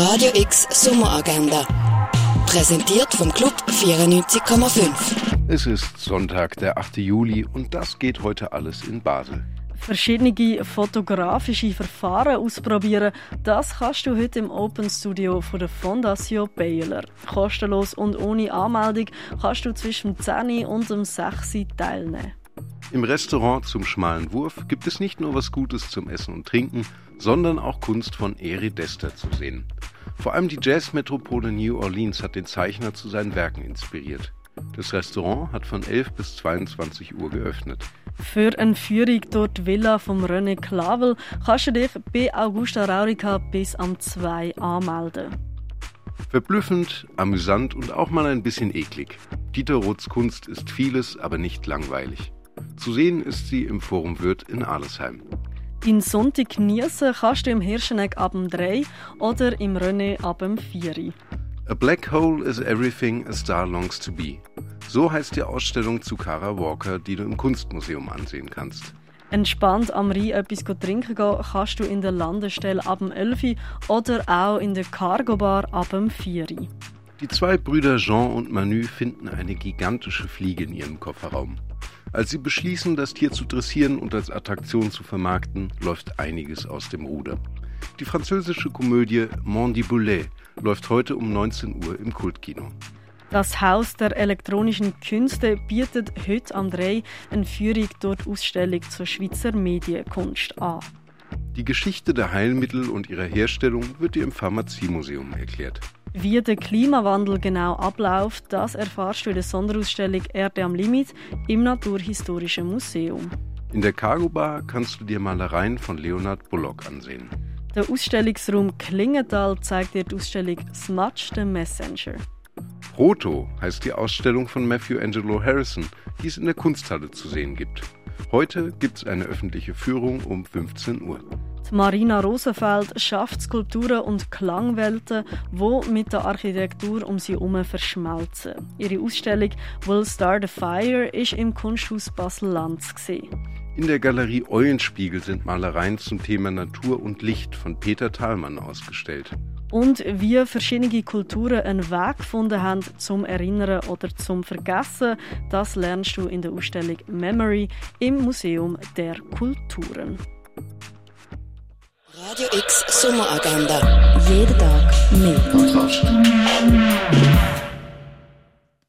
Radio X Sommeragenda. Präsentiert vom Club 94,5. Es ist Sonntag, der 8. Juli und das geht heute alles in Basel. Verschiedene fotografische Verfahren ausprobieren, das kannst du heute im Open Studio von der Fondation Baylor. Kostenlos und ohne Anmeldung kannst du zwischen dem 10 und dem 6 teilnehmen. Im Restaurant zum schmalen Wurf gibt es nicht nur was Gutes zum Essen und Trinken, sondern auch Kunst von Eri Dester zu sehen. Vor allem die Jazzmetropole New Orleans hat den Zeichner zu seinen Werken inspiriert. Das Restaurant hat von 11 bis 22 Uhr geöffnet. Für eine Führung durch die Villa von René Clavel kannst du dich bei Augusta Raurica bis am 2 anmelden. Verblüffend, amüsant und auch mal ein bisschen eklig. Dieter Roths Kunst ist vieles, aber nicht langweilig. Zu sehen ist sie im Forum Würth in Arlesheim. Den Sonntag genießen kannst du im Hirscheneck ab dem 3 oder im René ab dem 4. A Black Hole is Everything a Star Longs to Be. So heißt die Ausstellung zu Cara Walker, die du im Kunstmuseum ansehen kannst. Entspannt am Rhein etwas trinken gehen kannst du in der Landestelle ab dem 11 oder auch in der Cargo Bar ab dem 4. Die zwei Brüder Jean und Manu finden eine gigantische Fliege in ihrem Kofferraum. Als sie beschließen, das Tier zu dressieren und als Attraktion zu vermarkten, läuft einiges aus dem Ruder. Die französische Komödie Mandiboulet läuft heute um 19 Uhr im Kultkino. Das Haus der elektronischen Künste bietet heute am 3 eine Führung durch Ausstellung zur Schweizer Medienkunst an. Die Geschichte der Heilmittel und ihrer Herstellung wird dir im Pharmaziemuseum erklärt. Wie der Klimawandel genau abläuft, das erfahrst du in der Sonderausstellung Erde am Limit im Naturhistorischen Museum. In der Cargo Bar kannst du dir Malereien von Leonard Bullock ansehen. Der Ausstellungsraum Klingenthal zeigt dir die Ausstellung Smudge the Messenger. Proto heißt die Ausstellung von Matthew Angelo Harrison, die es in der Kunsthalle zu sehen gibt. Heute gibt es eine öffentliche Führung um 15 Uhr. Die Marina Rosenfeld schafft Skulpturen und Klangwelten, die mit der Architektur um sie herum verschmelzen. Ihre Ausstellung Will Start a Fire ist im Kunsthaus Basel-Lanz. In der Galerie Eulenspiegel sind Malereien zum Thema Natur und Licht von Peter Thalmann ausgestellt. Und wie verschiedene Kulturen einen Weg gefunden haben zum Erinnern oder zum Vergessen, das lernst du in der Ausstellung Memory im Museum der Kulturen. Radio X Sommeragenda. Jeden Tag mehr.